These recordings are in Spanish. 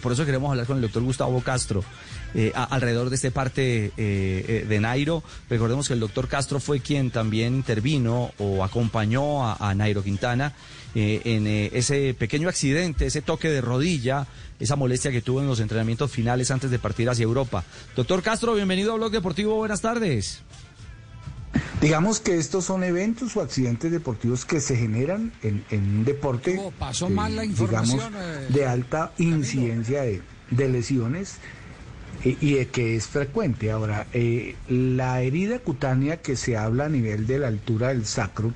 Por eso queremos hablar con el doctor Gustavo Castro eh, alrededor de este parte eh, eh, de Nairo. Recordemos que el doctor Castro fue quien también intervino o acompañó a, Nairo Quintana en ese pequeño accidente, ese toque de rodilla, esa molestia que tuvo en los entrenamientos finales antes de partir hacia Europa. Doctor Castro, bienvenido a Blog Deportivo. Buenas tardes. Digamos que estos son eventos o accidentes deportivos que se generan en, un deporte, pasó mal la digamos, eh, de alta incidencia de, lesiones y, de que es frecuente. Ahora, eh, la herida cutánea que se habla a nivel de la altura del sacro,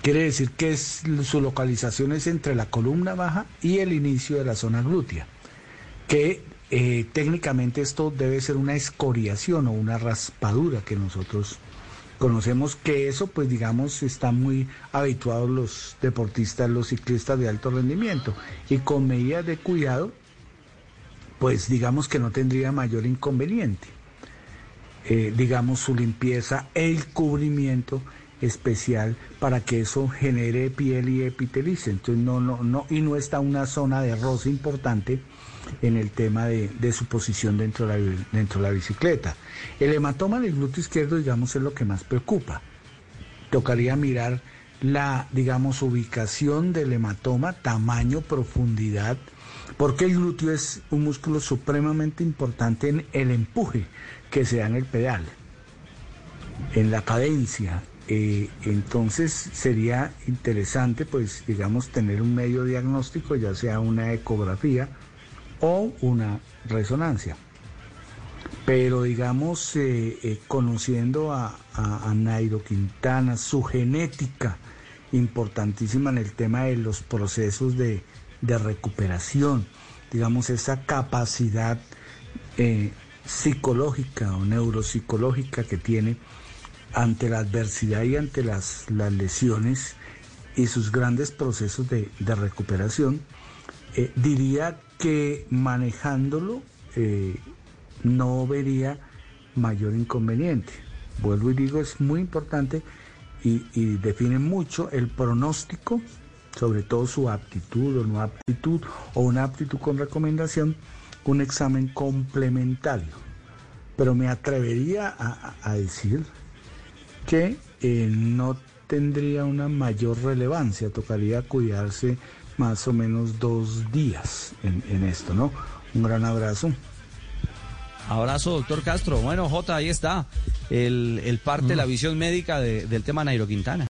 quiere decir que es, su localización es entre la columna baja y el inicio de la zona glútea, que eh, técnicamente esto debe ser una escoriación o una raspadura que nosotros Conocemos que eso, pues digamos, está muy habituados los deportistas, los ciclistas de alto rendimiento. Y con medidas de cuidado, pues digamos que no tendría mayor inconveniente. Eh, digamos, su limpieza, el cubrimiento especial para que eso genere piel y epitelice. Entonces no, no, no, y no está una zona de roce importante en el tema de, su posición dentro de, la, dentro de la bicicleta. El hematoma del glúteo izquierdo, digamos, es lo que más preocupa. Tocaría mirar la, digamos, ubicación del hematoma, tamaño, profundidad, porque el glúteo es un músculo supremamente importante en el empuje que se da en el pedal, en la cadencia. Eh, entonces sería interesante, pues, digamos, tener un medio diagnóstico, ya sea una ecografía, o una resonancia. Pero digamos, eh, eh, conociendo a, Nairo Quintana, su genética importantísima en el tema de los procesos de, recuperación, digamos, esa capacidad eh, psicológica o neuropsicológica que tiene ante la adversidad y ante las, lesiones y sus grandes procesos de recuperación, diría que manejándolo eh, no vería mayor inconveniente. Vuelvo y digo, es muy importante y, define mucho el pronóstico, sobre todo su aptitud o no aptitud, o una aptitud con recomendación, un examen complementario. Pero me atrevería a, decir que eh, no tendría una mayor relevancia, tocaría cuidarse más o menos dos días en, esto, ¿no? Un gran abrazo. Abrazo, doctor Castro. Bueno, J, ahí está el, parte, de la visión médica del tema Nairo Quintana.